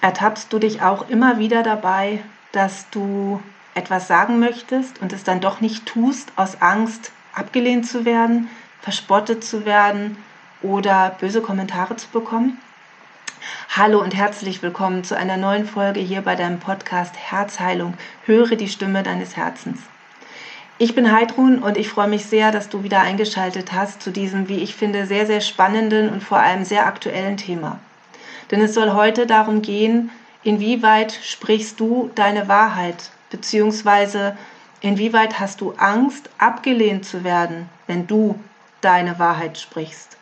Ertappst du dich auch immer wieder dabei, dass du etwas sagen möchtest und es dann doch nicht tust aus Angst, abgelehnt zu werden, verspottet zu werden oder böse Kommentare zu bekommen? Hallo und herzlich willkommen zu einer neuen Folge hier bei deinem Podcast Herzheilung. Höre die Stimme deines Herzens. Ich bin Heidrun und ich freue mich sehr, dass du wieder eingeschaltet hast zu diesem, wie ich finde, sehr, sehr spannenden und vor allem sehr aktuellen Thema. Denn es soll heute darum gehen, inwieweit sprichst du deine Wahrheit, beziehungsweise inwieweit hast du Angst, abgelehnt zu werden, wenn du deine Wahrheit sprichst.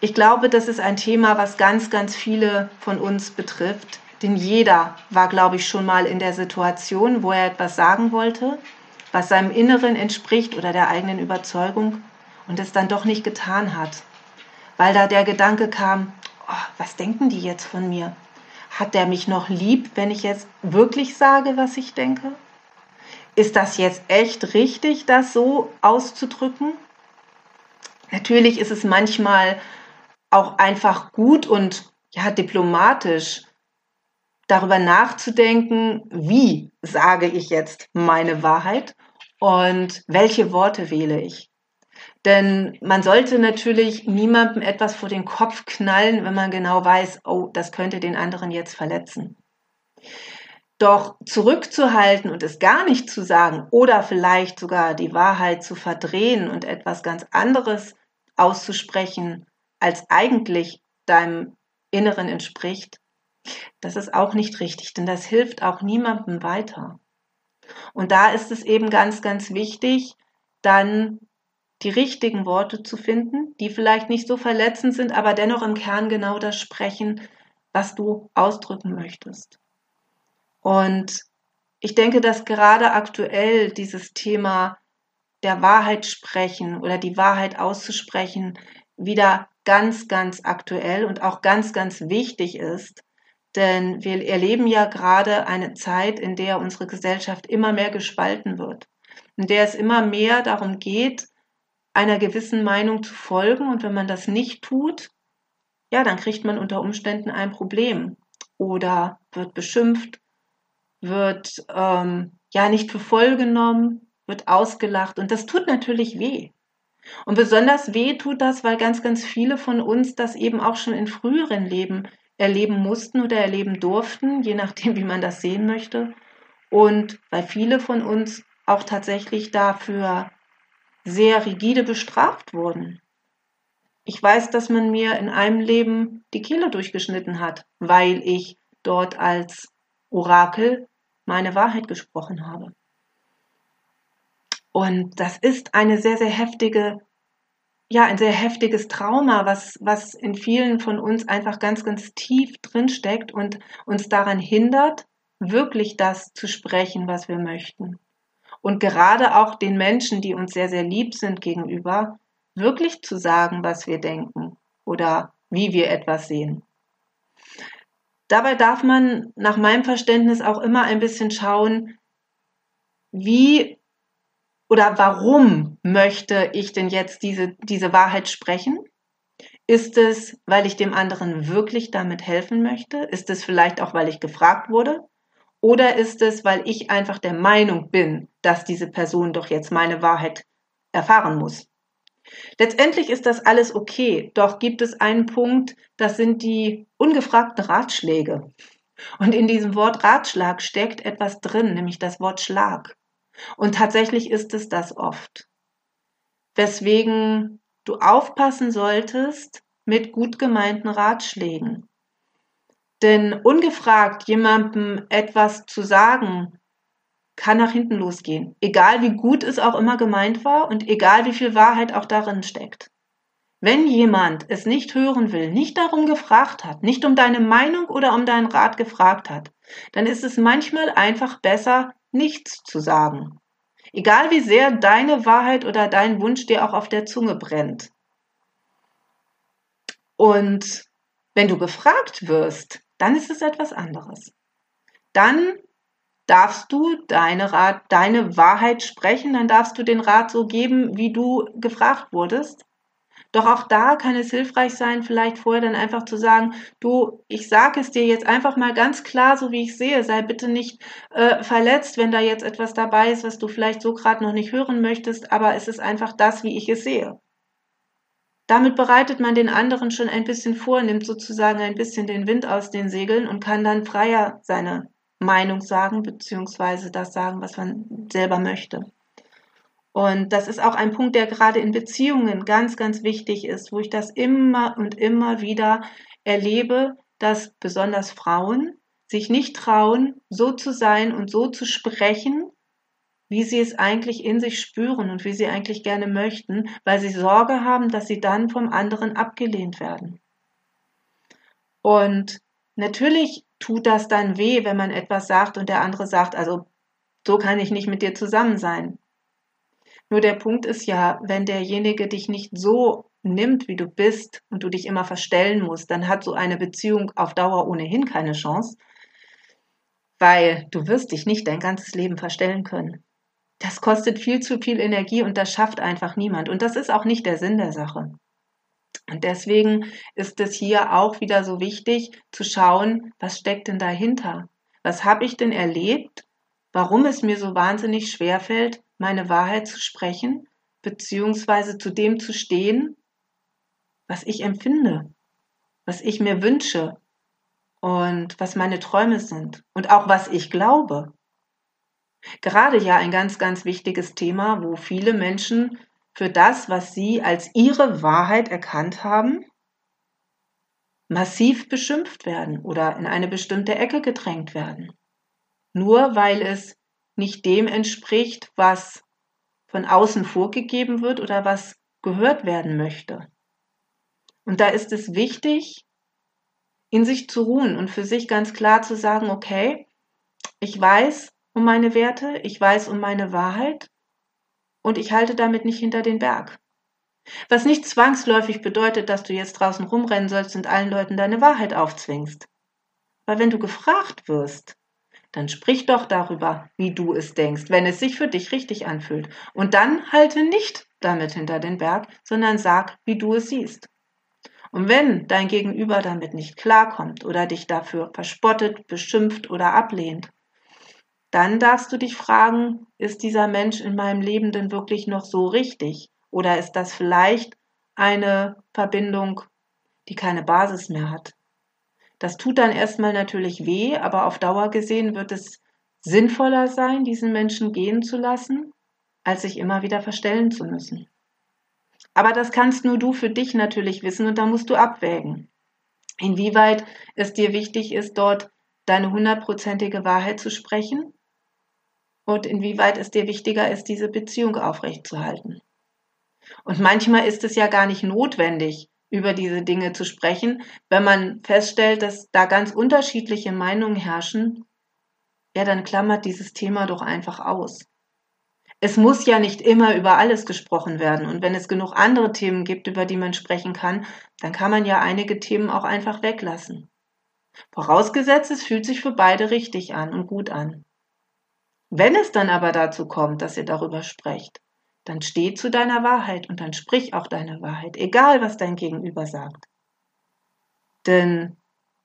Ich glaube, das ist ein Thema, was ganz, ganz viele von uns betrifft. Denn jeder war, glaube ich, schon mal in der Situation, wo er etwas sagen wollte, was seinem Inneren entspricht oder der eigenen Überzeugung und es dann doch nicht getan hat. Weil da der Gedanke kam, was denken die jetzt von mir? Hat der mich noch lieb, wenn ich jetzt wirklich sage, was ich denke? Ist das jetzt echt richtig, das so auszudrücken? Natürlich ist es manchmal auch einfach gut und ja, diplomatisch darüber nachzudenken, wie sage ich jetzt meine Wahrheit und welche Worte wähle ich. Denn man sollte natürlich niemandem etwas vor den Kopf knallen, wenn man genau weiß, oh, das könnte den anderen jetzt verletzen. Doch zurückzuhalten und es gar nicht zu sagen oder vielleicht sogar die Wahrheit zu verdrehen und etwas ganz anderes auszusprechen, als eigentlich deinem Inneren entspricht, das ist auch nicht richtig, denn das hilft auch niemandem weiter. Und da ist es eben ganz, ganz wichtig, dann die richtigen Worte zu finden, die vielleicht nicht so verletzend sind, aber dennoch im Kern genau das sprechen, was du ausdrücken möchtest. Und ich denke, dass gerade aktuell dieses Thema der Wahrheit sprechen oder die Wahrheit auszusprechen wieder ganz, ganz aktuell und auch ganz, ganz wichtig ist. Denn wir erleben ja gerade eine Zeit, in der unsere Gesellschaft immer mehr gespalten wird, in der es immer mehr darum geht, einer gewissen Meinung zu folgen. Und wenn man das nicht tut, ja, dann kriegt man unter Umständen ein Problem oder wird beschimpft, wird ähm, ja nicht für voll genommen, wird ausgelacht. Und das tut natürlich weh. Und besonders weh tut das, weil ganz, ganz viele von uns das eben auch schon in früheren Leben erleben mussten oder erleben durften, je nachdem, wie man das sehen möchte. Und weil viele von uns auch tatsächlich dafür sehr rigide bestraft wurden. Ich weiß, dass man mir in einem Leben die Kehle durchgeschnitten hat, weil ich dort als Orakel meine Wahrheit gesprochen habe. Und das ist eine sehr, sehr heftige, ja, ein sehr heftiges Trauma, was, was in vielen von uns einfach ganz, ganz tief drinsteckt und uns daran hindert, wirklich das zu sprechen, was wir möchten und gerade auch den Menschen, die uns sehr, sehr lieb sind gegenüber, wirklich zu sagen, was wir denken oder wie wir etwas sehen. Dabei darf man nach meinem Verständnis auch immer ein bisschen schauen, wie oder warum möchte ich denn jetzt diese, diese Wahrheit sprechen? Ist es, weil ich dem anderen wirklich damit helfen möchte? Ist es vielleicht auch, weil ich gefragt wurde? Oder ist es, weil ich einfach der Meinung bin, dass diese Person doch jetzt meine Wahrheit erfahren muss? Letztendlich ist das alles okay, doch gibt es einen Punkt, das sind die ungefragten Ratschläge. Und in diesem Wort Ratschlag steckt etwas drin, nämlich das Wort Schlag. Und tatsächlich ist es das oft. Weswegen du aufpassen solltest mit gut gemeinten Ratschlägen. Denn ungefragt jemandem etwas zu sagen, kann nach hinten losgehen. Egal wie gut es auch immer gemeint war und egal wie viel Wahrheit auch darin steckt. Wenn jemand es nicht hören will, nicht darum gefragt hat, nicht um deine Meinung oder um deinen Rat gefragt hat, dann ist es manchmal einfach besser, nichts zu sagen. Egal wie sehr deine Wahrheit oder dein Wunsch dir auch auf der Zunge brennt. Und wenn du gefragt wirst, dann ist es etwas anderes. Dann darfst du deine, Rat, deine Wahrheit sprechen, dann darfst du den Rat so geben, wie du gefragt wurdest. Doch auch da kann es hilfreich sein, vielleicht vorher dann einfach zu sagen, du, ich sage es dir jetzt einfach mal ganz klar, so wie ich sehe, sei bitte nicht äh, verletzt, wenn da jetzt etwas dabei ist, was du vielleicht so gerade noch nicht hören möchtest, aber es ist einfach das, wie ich es sehe. Damit bereitet man den anderen schon ein bisschen vor, nimmt sozusagen ein bisschen den Wind aus den Segeln und kann dann freier seine Meinung sagen, beziehungsweise das sagen, was man selber möchte. Und das ist auch ein Punkt, der gerade in Beziehungen ganz, ganz wichtig ist, wo ich das immer und immer wieder erlebe, dass besonders Frauen sich nicht trauen, so zu sein und so zu sprechen, wie sie es eigentlich in sich spüren und wie sie eigentlich gerne möchten, weil sie Sorge haben, dass sie dann vom anderen abgelehnt werden. Und natürlich tut das dann weh, wenn man etwas sagt und der andere sagt, also so kann ich nicht mit dir zusammen sein. Nur der Punkt ist ja, wenn derjenige dich nicht so nimmt, wie du bist und du dich immer verstellen musst, dann hat so eine Beziehung auf Dauer ohnehin keine Chance, weil du wirst dich nicht dein ganzes Leben verstellen können. Das kostet viel zu viel Energie und das schafft einfach niemand. Und das ist auch nicht der Sinn der Sache. Und deswegen ist es hier auch wieder so wichtig zu schauen, was steckt denn dahinter? Was habe ich denn erlebt? Warum es mir so wahnsinnig schwer fällt, meine Wahrheit zu sprechen, beziehungsweise zu dem zu stehen, was ich empfinde, was ich mir wünsche und was meine Träume sind und auch was ich glaube. Gerade ja ein ganz, ganz wichtiges Thema, wo viele Menschen für das, was sie als ihre Wahrheit erkannt haben, massiv beschimpft werden oder in eine bestimmte Ecke gedrängt werden. Nur weil es nicht dem entspricht, was von außen vorgegeben wird oder was gehört werden möchte. Und da ist es wichtig, in sich zu ruhen und für sich ganz klar zu sagen, okay, ich weiß, um meine Werte, ich weiß um meine Wahrheit und ich halte damit nicht hinter den Berg. Was nicht zwangsläufig bedeutet, dass du jetzt draußen rumrennen sollst und allen Leuten deine Wahrheit aufzwingst. Weil wenn du gefragt wirst, dann sprich doch darüber, wie du es denkst, wenn es sich für dich richtig anfühlt. Und dann halte nicht damit hinter den Berg, sondern sag, wie du es siehst. Und wenn dein Gegenüber damit nicht klarkommt oder dich dafür verspottet, beschimpft oder ablehnt, dann darfst du dich fragen, ist dieser Mensch in meinem Leben denn wirklich noch so richtig? Oder ist das vielleicht eine Verbindung, die keine Basis mehr hat? Das tut dann erstmal natürlich weh, aber auf Dauer gesehen wird es sinnvoller sein, diesen Menschen gehen zu lassen, als sich immer wieder verstellen zu müssen. Aber das kannst nur du für dich natürlich wissen und da musst du abwägen, inwieweit es dir wichtig ist, dort deine hundertprozentige Wahrheit zu sprechen und inwieweit es dir wichtiger ist, diese Beziehung aufrechtzuerhalten. Und manchmal ist es ja gar nicht notwendig, über diese Dinge zu sprechen, wenn man feststellt, dass da ganz unterschiedliche Meinungen herrschen, ja, dann klammert dieses Thema doch einfach aus. Es muss ja nicht immer über alles gesprochen werden. Und wenn es genug andere Themen gibt, über die man sprechen kann, dann kann man ja einige Themen auch einfach weglassen. Vorausgesetzt, es fühlt sich für beide richtig an und gut an. Wenn es dann aber dazu kommt, dass ihr darüber sprecht, dann steh zu deiner Wahrheit und dann sprich auch deine Wahrheit, egal was dein Gegenüber sagt. Denn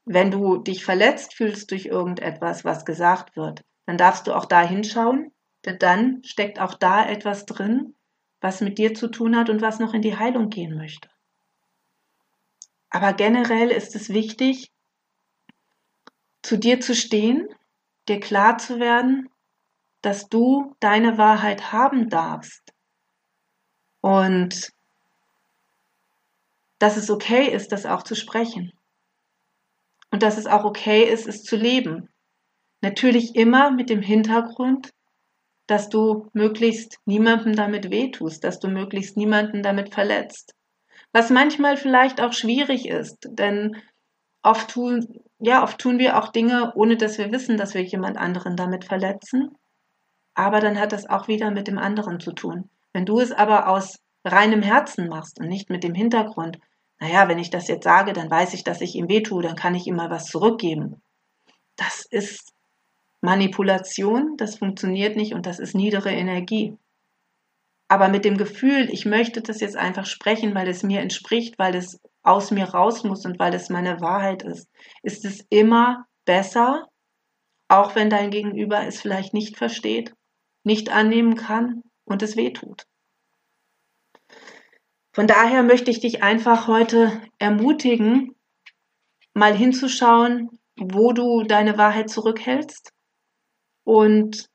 wenn du dich verletzt fühlst durch irgendetwas, was gesagt wird, dann darfst du auch da hinschauen, denn dann steckt auch da etwas drin, was mit dir zu tun hat und was noch in die Heilung gehen möchte. Aber generell ist es wichtig, zu dir zu stehen, dir klar zu werden, dass du deine Wahrheit haben darfst und dass es okay ist, das auch zu sprechen und dass es auch okay ist, es zu leben. Natürlich immer mit dem Hintergrund, dass du möglichst niemandem damit wehtust, dass du möglichst niemanden damit verletzt. Was manchmal vielleicht auch schwierig ist, denn oft tun, ja, oft tun wir auch Dinge, ohne dass wir wissen, dass wir jemand anderen damit verletzen aber dann hat das auch wieder mit dem anderen zu tun. Wenn du es aber aus reinem Herzen machst und nicht mit dem Hintergrund, naja, wenn ich das jetzt sage, dann weiß ich, dass ich ihm wehtue, dann kann ich ihm mal was zurückgeben. Das ist Manipulation, das funktioniert nicht und das ist niedere Energie. aber mit dem Gefühl, ich möchte das jetzt einfach sprechen, weil es mir entspricht, weil es aus mir raus muss und weil es meine Wahrheit ist, ist es immer besser, auch wenn dein Gegenüber es vielleicht nicht versteht, nicht annehmen kann und es weh tut. Von daher möchte ich dich einfach heute ermutigen, mal hinzuschauen, wo du deine Wahrheit zurückhältst und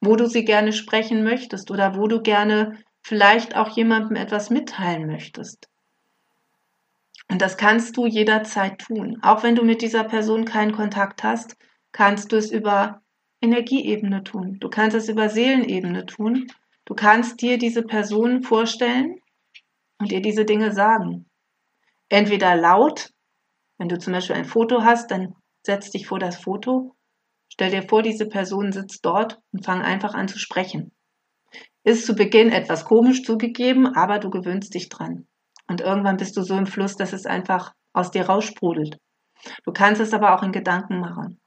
wo du sie gerne sprechen möchtest oder wo du gerne vielleicht auch jemandem etwas mitteilen möchtest. Und das kannst du jederzeit tun. Auch wenn du mit dieser Person keinen Kontakt hast, kannst du es über Energieebene tun. Du kannst es über Seelenebene tun. Du kannst dir diese Person vorstellen und ihr diese Dinge sagen. Entweder laut, wenn du zum Beispiel ein Foto hast, dann setz dich vor das Foto Stell dir vor, diese Person sitzt dort und fang einfach an zu sprechen. Ist zu Beginn etwas komisch zugegeben, aber du gewöhnst dich dran. Und irgendwann bist du so im Fluss, dass es einfach aus dir raussprudelt. Du kannst es aber auch in Gedanken machen,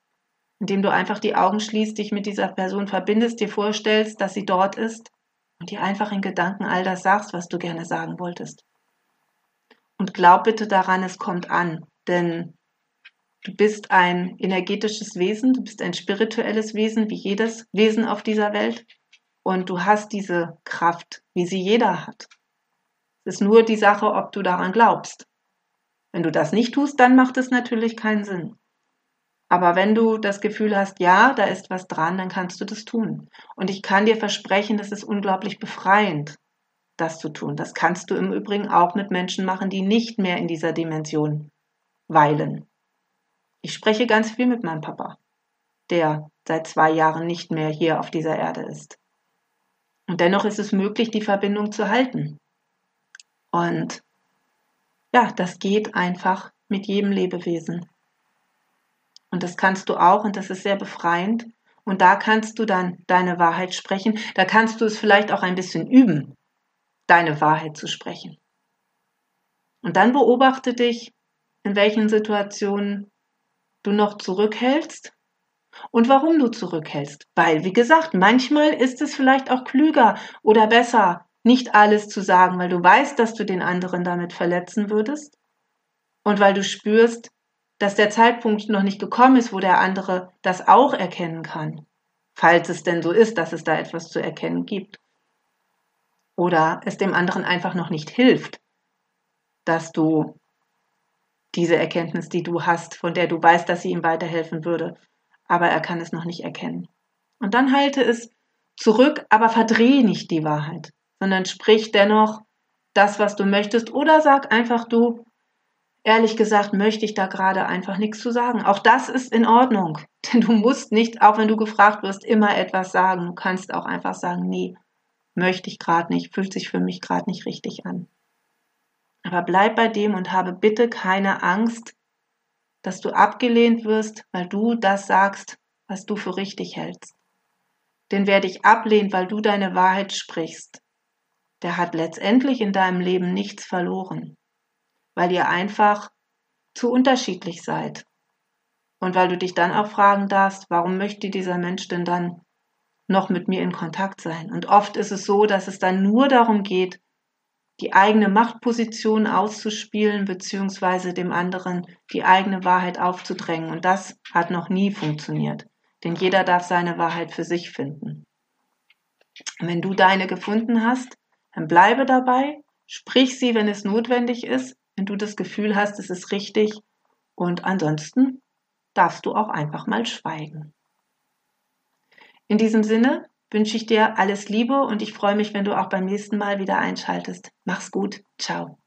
indem du einfach die Augen schließt, dich mit dieser Person verbindest, dir vorstellst, dass sie dort ist und dir einfach in Gedanken all das sagst, was du gerne sagen wolltest. Und glaub bitte daran, es kommt an, denn Du bist ein energetisches Wesen, du bist ein spirituelles Wesen, wie jedes Wesen auf dieser Welt. Und du hast diese Kraft, wie sie jeder hat. Es ist nur die Sache, ob du daran glaubst. Wenn du das nicht tust, dann macht es natürlich keinen Sinn. Aber wenn du das Gefühl hast, ja, da ist was dran, dann kannst du das tun. Und ich kann dir versprechen, das ist unglaublich befreiend, das zu tun. Das kannst du im Übrigen auch mit Menschen machen, die nicht mehr in dieser Dimension weilen. Ich spreche ganz viel mit meinem Papa, der seit zwei Jahren nicht mehr hier auf dieser Erde ist. Und dennoch ist es möglich, die Verbindung zu halten. Und ja, das geht einfach mit jedem Lebewesen. Und das kannst du auch und das ist sehr befreiend. Und da kannst du dann deine Wahrheit sprechen. Da kannst du es vielleicht auch ein bisschen üben, deine Wahrheit zu sprechen. Und dann beobachte dich, in welchen Situationen du noch zurückhältst und warum du zurückhältst. Weil, wie gesagt, manchmal ist es vielleicht auch klüger oder besser, nicht alles zu sagen, weil du weißt, dass du den anderen damit verletzen würdest und weil du spürst, dass der Zeitpunkt noch nicht gekommen ist, wo der andere das auch erkennen kann, falls es denn so ist, dass es da etwas zu erkennen gibt. Oder es dem anderen einfach noch nicht hilft, dass du diese Erkenntnis, die du hast, von der du weißt, dass sie ihm weiterhelfen würde, aber er kann es noch nicht erkennen. Und dann halte es zurück, aber verdrehe nicht die Wahrheit, sondern sprich dennoch das, was du möchtest, oder sag einfach du, ehrlich gesagt, möchte ich da gerade einfach nichts zu sagen. Auch das ist in Ordnung, denn du musst nicht, auch wenn du gefragt wirst, immer etwas sagen. Du kannst auch einfach sagen, nee, möchte ich gerade nicht, fühlt sich für mich gerade nicht richtig an. Aber bleib bei dem und habe bitte keine Angst, dass du abgelehnt wirst, weil du das sagst, was du für richtig hältst. Denn wer dich ablehnt, weil du deine Wahrheit sprichst, der hat letztendlich in deinem Leben nichts verloren, weil ihr einfach zu unterschiedlich seid. Und weil du dich dann auch fragen darfst, warum möchte dieser Mensch denn dann noch mit mir in Kontakt sein? Und oft ist es so, dass es dann nur darum geht, die eigene Machtposition auszuspielen, beziehungsweise dem anderen die eigene Wahrheit aufzudrängen. Und das hat noch nie funktioniert. Denn jeder darf seine Wahrheit für sich finden. Und wenn du deine gefunden hast, dann bleibe dabei, sprich sie, wenn es notwendig ist, wenn du das Gefühl hast, es ist richtig. Und ansonsten darfst du auch einfach mal schweigen. In diesem Sinne wünsche ich dir alles Liebe und ich freue mich, wenn du auch beim nächsten Mal wieder einschaltest. Mach's gut. Ciao.